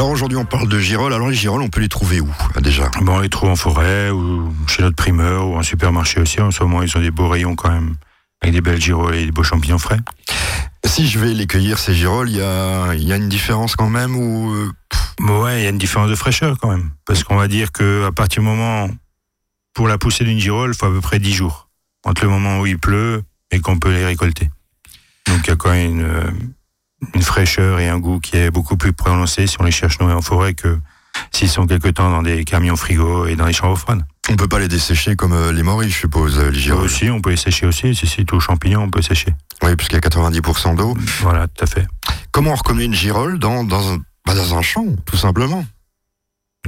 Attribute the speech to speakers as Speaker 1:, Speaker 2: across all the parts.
Speaker 1: Alors aujourd'hui, on parle de girolles. Alors les girolles, on peut les trouver où déjà?
Speaker 2: Bon, on les trouve en forêt ou chez notre primeur ou en supermarché aussi. En ce moment, ils ont des beaux rayons quand même, avec des belles girolles et des beaux champignons frais.
Speaker 1: Si je vais les cueillir, ces girolles, il y a, y a, une différence quand même ou euh,
Speaker 2: Ouais, il y a une différence de fraîcheur quand même. Parce qu'on va dire que à partir du moment, pour la poussée d'une girolle, il faut à peu près 10 jours. Entre le moment où il pleut et qu'on peut les récolter. Donc il y a quand même une, une fraîcheur et un goût qui est beaucoup plus prononcé si on les cherche nourris en forêt que s'ils sont quelque temps dans des camions frigo et dans les chambres froides.
Speaker 1: On peut pas les dessécher comme euh, les morilles, je suppose, euh, les girolles.
Speaker 2: Aussi, on peut les sécher aussi. Si c'est tout champignon, on peut sécher.
Speaker 1: Oui, puisqu'il y a 90% d'eau.
Speaker 2: Voilà, tout à fait.
Speaker 1: Comment on reconnaît une girolle dans, dans, un, bah dans un champ, tout simplement?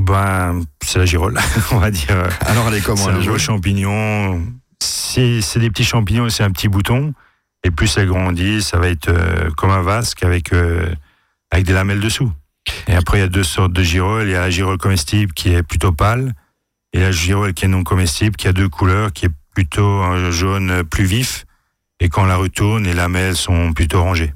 Speaker 2: Ben, c'est la girolle, on va dire.
Speaker 1: Alors, elle est comment
Speaker 2: C'est un beau champignon. C'est des petits champignons, c'est un petit bouton. Et plus elle grandit, ça va être euh, comme un vasque avec, euh, avec des lamelles dessous. Et après, il y a deux sortes de girolles. Il y a la girolle comestible qui est plutôt pâle et la girolle qui est non comestible qui a deux couleurs, qui est plutôt un jaune plus vif. Et quand on la retourne, les lamelles sont plutôt orangées.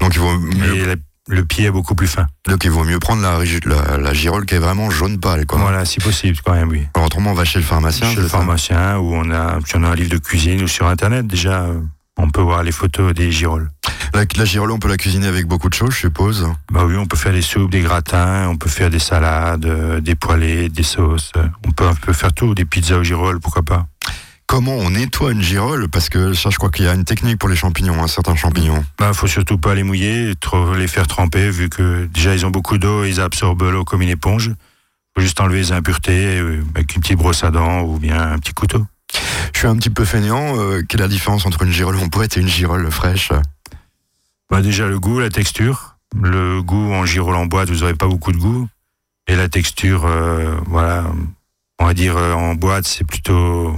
Speaker 1: Donc il vaut mieux...
Speaker 2: Et la- le pied est beaucoup plus fin.
Speaker 1: Donc il vaut mieux prendre la, la, la girolle qui est vraiment jaune pâle. Quoi.
Speaker 2: Voilà, si possible quand même, oui.
Speaker 1: Alors, autrement, on va chez le pharmacien.
Speaker 2: Chez le
Speaker 1: ça
Speaker 2: pharmacien, où on a, si on a un livre de cuisine ou sur Internet, déjà, euh, on peut voir les photos des girolles.
Speaker 1: La, la girolle, on peut la cuisiner avec beaucoup de choses, je suppose.
Speaker 2: Bah oui, on peut faire des soupes, des gratins, on peut faire des salades, euh, des poêlées, des sauces. euh, On peut, on peut faire tout, des pizzas aux girolles, pourquoi pas.
Speaker 1: Comment on nettoie une girolle Parce que ça, je crois qu'il y a une technique pour les champignons, hein, certains champignons.
Speaker 2: Bah, faut surtout pas les mouiller, trop les faire tremper, vu que déjà ils ont beaucoup d'eau et ils absorbent l'eau comme une éponge. Faut juste enlever les impuretés euh, avec une petite brosse à dents ou bien un petit couteau.
Speaker 1: Un petit peu feignant. euh, quelle est la différence entre une girolle en boîte et une girolle fraîche?
Speaker 2: Bah, déjà le goût, la texture. Le goût en girolle en boîte, vous aurez pas beaucoup de goût. Et la texture, euh, voilà, on va dire euh, en boîte, c'est plutôt,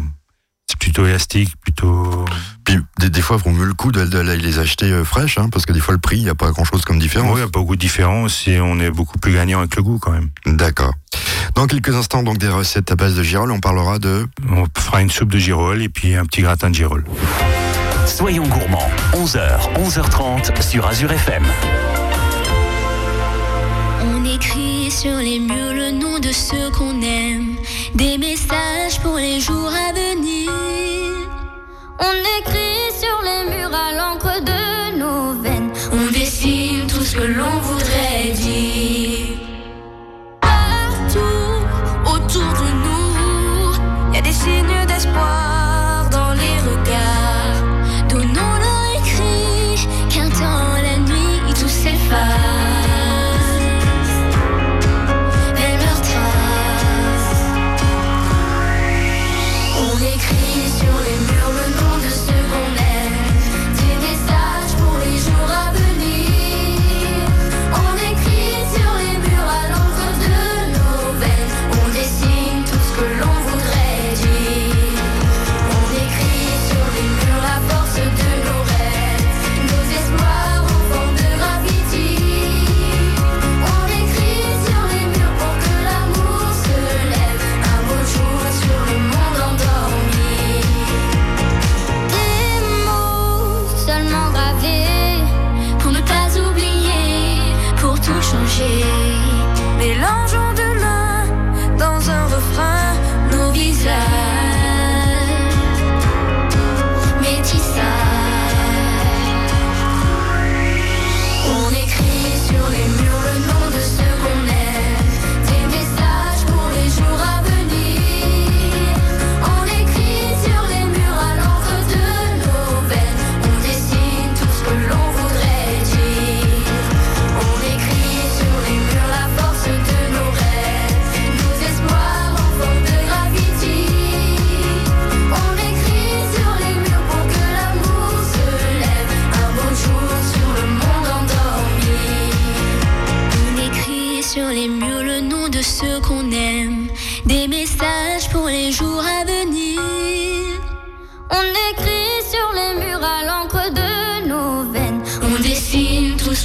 Speaker 2: plutôt élastique, plutôt.
Speaker 1: Puis des, des fois, il vaut mieux le coup de les acheter euh, fraîches, hein, parce que des fois, le prix, il n'y a pas grand-chose comme différence.
Speaker 2: Oui, il n'y a pas beaucoup de différence et on est beaucoup plus gagnant avec le goût quand même.
Speaker 1: D'accord. Dans quelques instants, donc des recettes à base de girolle, on parlera de...
Speaker 2: On fera une soupe de girolles et puis un petit gratin de girolles.
Speaker 3: Soyons gourmands, 11h, 11h30 sur Azure FM.
Speaker 4: On écrit sur les murs le nom de ceux qu'on aime, des messages pour les jours à venir.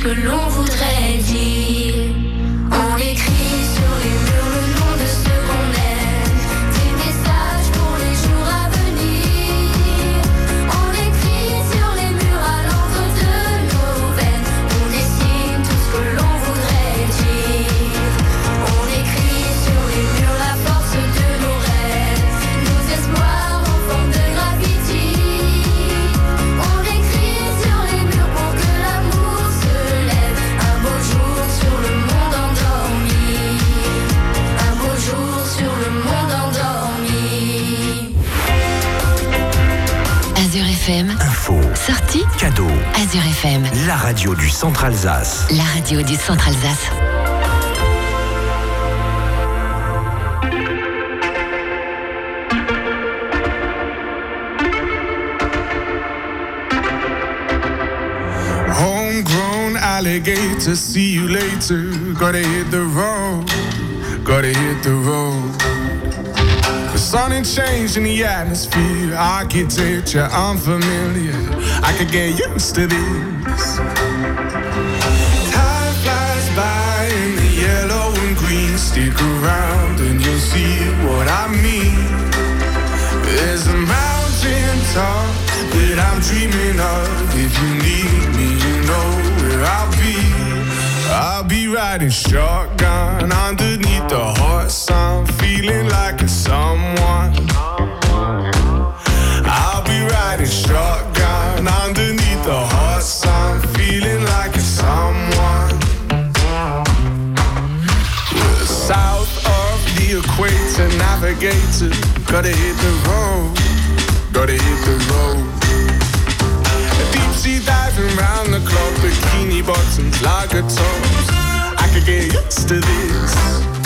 Speaker 5: Que l'on voudrait dire.
Speaker 6: FM,
Speaker 3: Info,
Speaker 6: sortie
Speaker 3: cadeau,
Speaker 6: Azure FM,
Speaker 3: la radio du Centre Alsace.
Speaker 6: la radio du Centre Alsace.
Speaker 7: Homegrown alligator, see you later. Gotta hit the road, gotta hit the road. Sun ain't changing the atmosphere, architecture unfamiliar. I could get used to this. Time flies by in the yellow and green. Stick around and you'll see what I mean. There's a mountain top that I'm dreaming of. If you need me, you know. I'll be riding shotgun underneath the hot sun, feeling like a someone. I'll be riding shotgun underneath the hot sun, feeling like a someone. South of the equator, navigator. Gotta hit the road, gotta hit the road. Deep sea diving round the clock, bikini bottoms, lager tops. I could get used to this.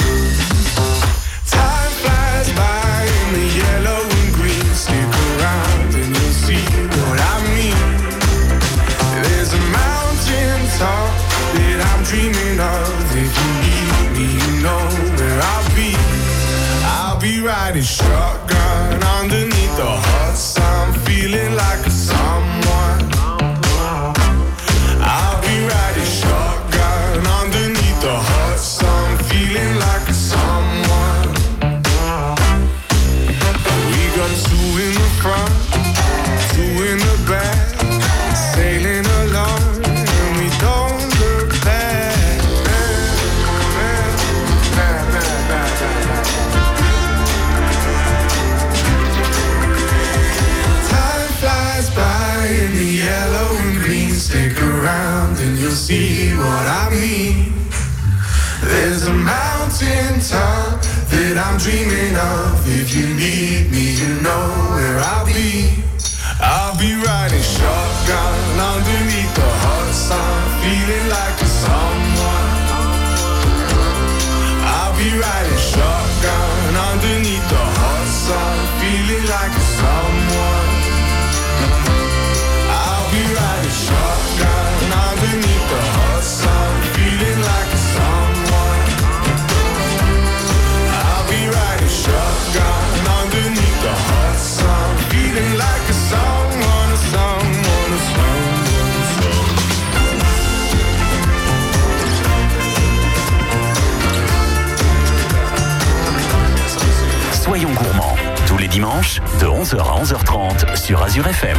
Speaker 3: Soyons gourmands, tous les dimanches, de 11h à 11h30 sur Azure FM.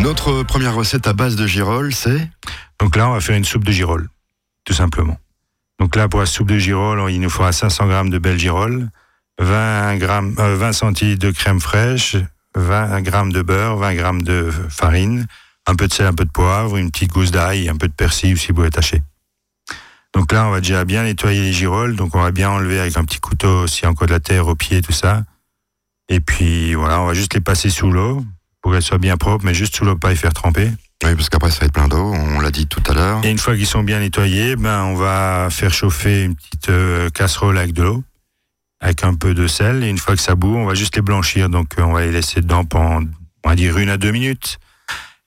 Speaker 1: Notre première recette à base de girolles, c'est
Speaker 2: Donc là, on va faire une soupe de girolles, tout simplement. Donc là, pour la soupe de girolles, il nous faudra 500 grammes de belles girolles, 20, grammes, euh, 20 centilitres de crème fraîche, 20 grammes de beurre, 20 grammes de farine, un peu de sel, un peu de poivre, une petite gousse d'ail, un peu de persil ou ciboulette tachée. Donc là, on va déjà bien nettoyer les girolles. Donc on va bien enlever avec un petit couteau s'il y a encore de la terre au pied, tout ça. Et puis voilà, on va juste les passer sous l'eau pour qu'elles soient bien propres, mais juste sous l'eau, pas les faire tremper.
Speaker 1: Oui, parce qu'après ça va être plein d'eau, on l'a dit tout à l'heure.
Speaker 2: Et une fois qu'ils sont bien nettoyés, ben on va faire chauffer une petite euh, casserole avec de l'eau, avec un peu de sel. Et une fois que ça bout, on va juste les blanchir. Donc euh, on va les laisser dedans pendant, on va dire une à deux minutes.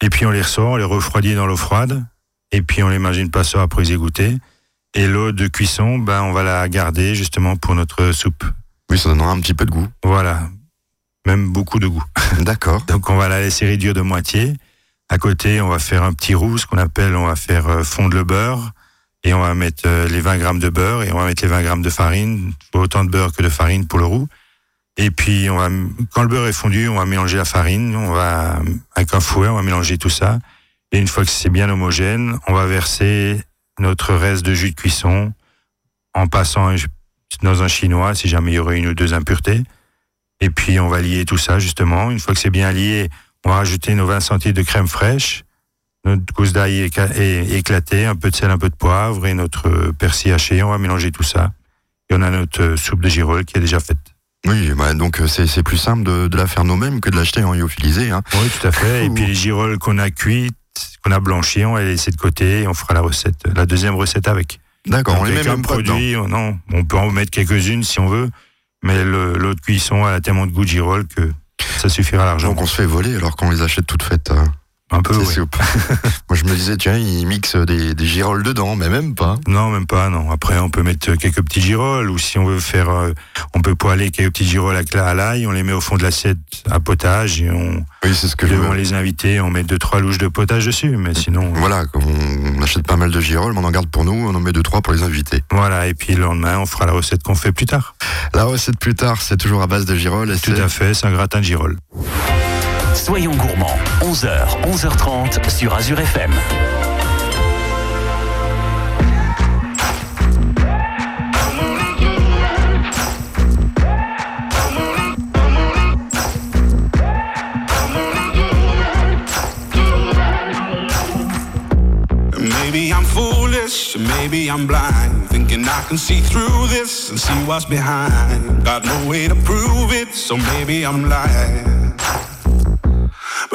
Speaker 2: Et puis on les ressort, on les refroidit dans l'eau froide. Et puis on les mange une passoire après les égoutter. Et l'eau de cuisson, ben on va la garder justement pour notre soupe.
Speaker 1: Oui, ça donnera un petit peu de goût.
Speaker 2: Voilà, même beaucoup de goût.
Speaker 1: D'accord.
Speaker 2: Donc on va la laisser réduire de moitié. À côté, on va faire un petit roux, ce qu'on appelle, on va faire euh, fondre le beurre. Et on va mettre euh, les 20 grammes de beurre et on va mettre les 20 grammes de farine. Autant de beurre que de farine pour le roux. Et puis, on va, quand le beurre est fondu, on va mélanger la farine. On va, avec un fouet, on va mélanger tout ça. Et une fois que c'est bien homogène, on va verser notre reste de jus de cuisson en passant dans un chinois si jamais il y aurait une ou deux impuretés. Et puis, on va lier tout ça, justement. Une fois que c'est bien lié, on va rajouter nos 20 centilitres de crème fraîche, notre gousse d'ail éclatée, un peu de sel, un peu de poivre et notre euh, persil haché. On va mélanger tout ça. Et on a notre euh, soupe de girolles qui est déjà faite.
Speaker 1: Oui, bah, donc euh, c'est plus simple de, de la faire nous-mêmes que de l'acheter en lyophilisé. Hein.
Speaker 2: Oui, tout à fait. Et puis les girolles qu'on a cuites, qu'on a blanchies, on va les laisser de côté et on fera la recette, la deuxième recette avec.
Speaker 1: D'accord, on les met même
Speaker 2: produit, on- non, on peut en mettre quelques-unes si on veut, mais le- l'autre cuisson elle a tellement de goût de girolles que ça suffira largement.
Speaker 1: Donc on se fait voler alors qu'on les achète toutes faites. euh,
Speaker 2: Un peu, oui.
Speaker 1: Moi je me disais, tiens, ils mixent des, des girolles dedans, mais même pas.
Speaker 2: Non, même pas, non. Après, on peut mettre quelques petits girolles, ou si on veut faire, euh, on peut poêler quelques petits girolles à l'ail, on les met au fond de l'assiette à potage, et on,
Speaker 1: Oui, c'est ce que je
Speaker 2: devant les invités, on met deux, trois louches de potage dessus, mais sinon,
Speaker 1: Voilà, on achète pas mal de girolles, mais on en garde pour nous, on en met deux, trois pour les invités.
Speaker 2: voilà. Et puis le lendemain, on fera la recette qu'on fait plus tard.
Speaker 1: La recette plus tard, c'est toujours à base de girolles. et
Speaker 2: Tout à fait, c'est un gratin de girolles.
Speaker 3: Soyons gourmands, 11h, 11h30 sur Azure FM.
Speaker 8: Maybe I'm foolish, maybe I'm blind. Thinking I can see through this and see what's behind. Got no way to prove it, so maybe I'm lying.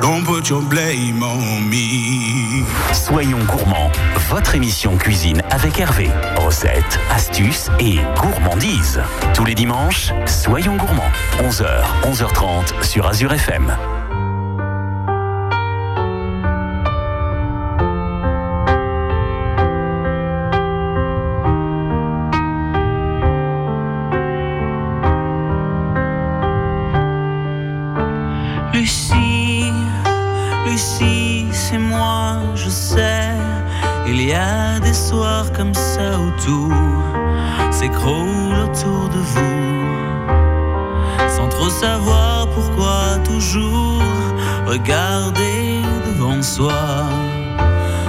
Speaker 8: Don't put your blame on me.
Speaker 3: Soyons gourmands, votre émission cuisine avec Hervé. Recettes, astuces et gourmandises. Tous les dimanches, soyons gourmands. 11h, 11h30 sur Azure FM.
Speaker 9: S'écroule autour de vous. Sans trop savoir pourquoi toujours regarder devant soi.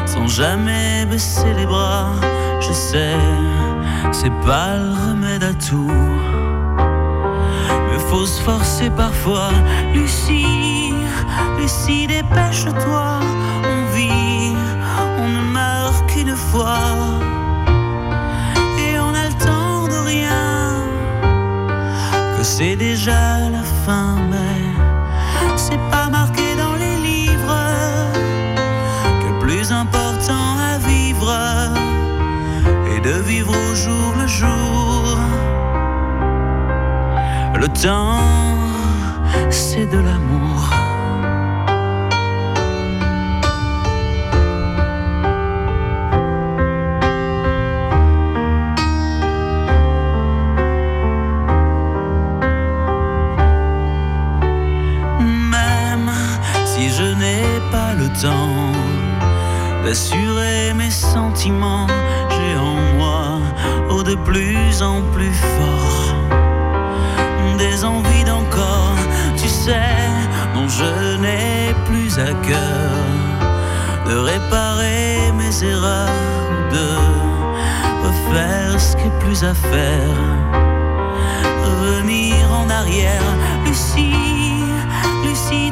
Speaker 9: Sans jamais baisser les bras, je sais, c'est pas le remède à tout. faut se forcer parfois. Lucie, Lucie, dépêche-toi. On vit, on ne meurt qu'une fois. C'est déjà la fin, mais c'est pas marqué dans les livres. Que le plus important à vivre est de vivre au jour le jour. Le temps, c'est de l'amour. D'assurer mes sentiments, j'ai en moi, oh de plus en plus fort, des envies d'encore, tu sais, dont je n'ai plus à cœur. De réparer mes erreurs, de refaire ce qui est plus à faire, revenir en arrière, Lucie, Lucie,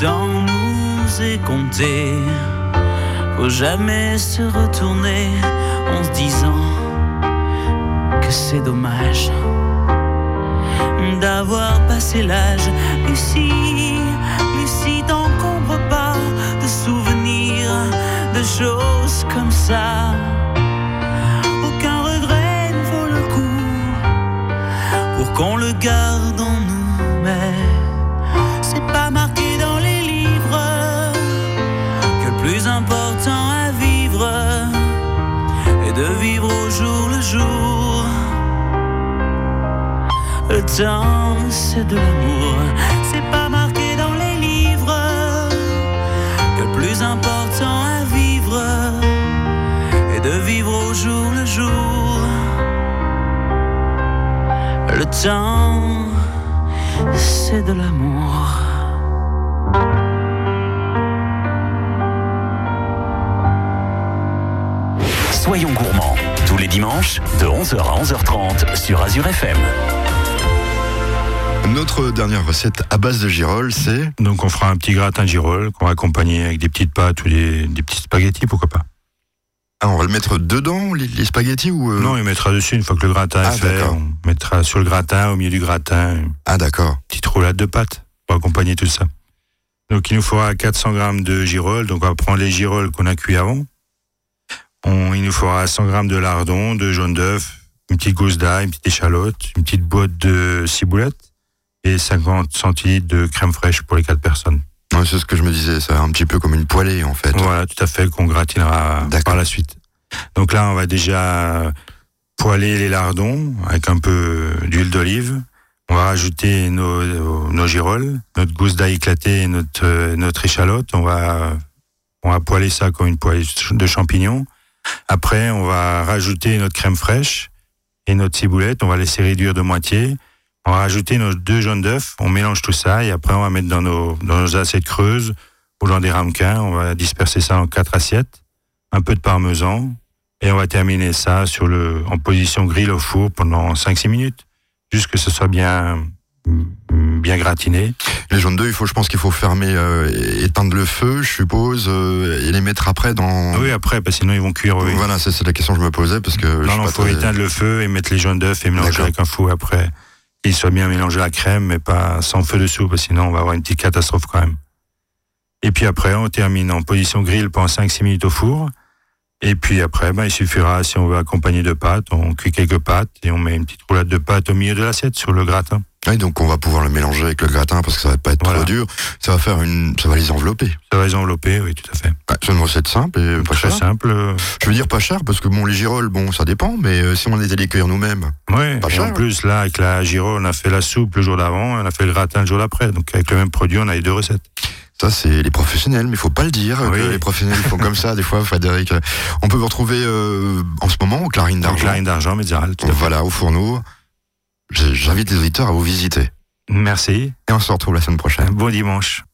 Speaker 9: Temps nous est compté. Faut jamais se retourner en se disant que c'est dommage d'avoir passé l'âge. Lucie, Lucie, t'encombre pas de souvenirs, de choses comme ça. Aucun regret ne vaut le coup pour qu'on le garde Le temps, c'est de l'amour. C'est pas marqué dans les livres que le plus important à vivre est de vivre au jour le jour. Le temps, c'est de l'amour.
Speaker 3: Soyons gourmands, tous les dimanches, de 11h à 11h30 sur Azure FM.
Speaker 1: Notre dernière recette à base de girolles, c'est
Speaker 2: Donc on fera un petit gratin de girolles qu'on va accompagner avec des petites pâtes ou des, des petits spaghettis, pourquoi pas.
Speaker 1: ah, on va le mettre dedans les, les spaghettis ou euh,
Speaker 2: Non, il mettra dessus une fois que le gratin
Speaker 1: Ah,
Speaker 2: est fait.
Speaker 1: d'accord.
Speaker 2: On mettra sur le gratin, au milieu du gratin, une
Speaker 1: Ah d'accord.
Speaker 2: petite roulade de pâtes pour accompagner tout ça. Donc il nous faudra 400 grammes de girolles. Donc on va prendre les girolles qu'on a cuit avant. On, il nous faudra 100 grammes de lardon, de jaune d'œuf, une petite gousse d'ail, une petite échalote, une petite boîte de ciboulette et 50 centilitres de crème fraîche pour les quatre personnes.
Speaker 1: Ouais, c'est ce que je me disais, c'est un petit peu comme une poêlée en fait.
Speaker 2: Voilà, tout à fait, qu'on gratinera par la suite. Donc là, on va déjà poêler les lardons avec un peu d'huile d'olive. On va rajouter nos, nos girolles, notre gousse d'ail éclatée et notre, euh, notre échalote. On va, on va poêler ça comme une poêlée de champignons. Après, on va rajouter notre crème fraîche et notre ciboulette. On va laisser réduire de moitié. On va rajouter nos deux jaunes d'œufs. On mélange tout ça et après, on va mettre dans nos, dans nos assiettes creuses ou dans des ramequins. On va disperser ça en quatre assiettes. Un peu de parmesan. Et on va terminer ça sur le, en position grill au four pendant 5-6 minutes. Juste que ce soit bien, bien gratiné.
Speaker 1: Les jaunes d'œufs, il faut, je pense qu'il faut fermer, euh, éteindre le feu, je suppose, euh, et les mettre après dans.
Speaker 2: Ah Oui, après, parce que sinon ils vont cuire. Oui.
Speaker 1: Voilà, c'est la question que je me posais parce que.
Speaker 2: Non,
Speaker 1: pas
Speaker 2: faut
Speaker 1: très-
Speaker 2: éteindre le feu et mettre les jaunes d'œufs et mélanger avec un four après. Qu'il soit bien mélangé la crème, mais pas sans feu dessous, parce que sinon on va avoir une petite catastrophe quand même. Et puis après, on termine en position grill pendant 5-6 minutes au four. Et puis après, ben, il suffira, si on veut accompagner de pâtes, on cuit quelques pâtes et on met une petite roulade de pâtes au milieu de l'assiette sur le gratin.
Speaker 1: Donc on va pouvoir le mélanger avec le gratin parce que ça va pas être
Speaker 2: Voilà.
Speaker 1: trop dur. Ça va faire une, ça va les envelopper.
Speaker 2: Ça va les envelopper, oui, tout à fait.
Speaker 1: Ouais, c'est une recette simple et pas
Speaker 2: Très simple.
Speaker 1: Je veux dire pas cher parce que bon, les girolles, bon, ça dépend, mais euh, si on les cueillir nous-mêmes,
Speaker 2: Ouais,
Speaker 1: Pas cher.
Speaker 2: en plus, là, avec la gyro, on a fait la soupe le jour d'avant, et on a fait le gratin le jour d'après. Donc, avec le même produit, on a les deux recettes.
Speaker 1: ça c'est les professionnels, mais il faut pas le dire
Speaker 2: Oui.
Speaker 1: que les professionnels font comme ça des fois, Frédéric. On peut vous retrouver euh, en ce moment au Clarine d'Argent.
Speaker 2: Clarine d'argent, médiéral.
Speaker 1: Voilà, au fourneau. J'invite les auditeurs à vous visiter.
Speaker 2: Merci.
Speaker 1: Et on se retrouve la semaine prochaine.
Speaker 2: Bon dimanche.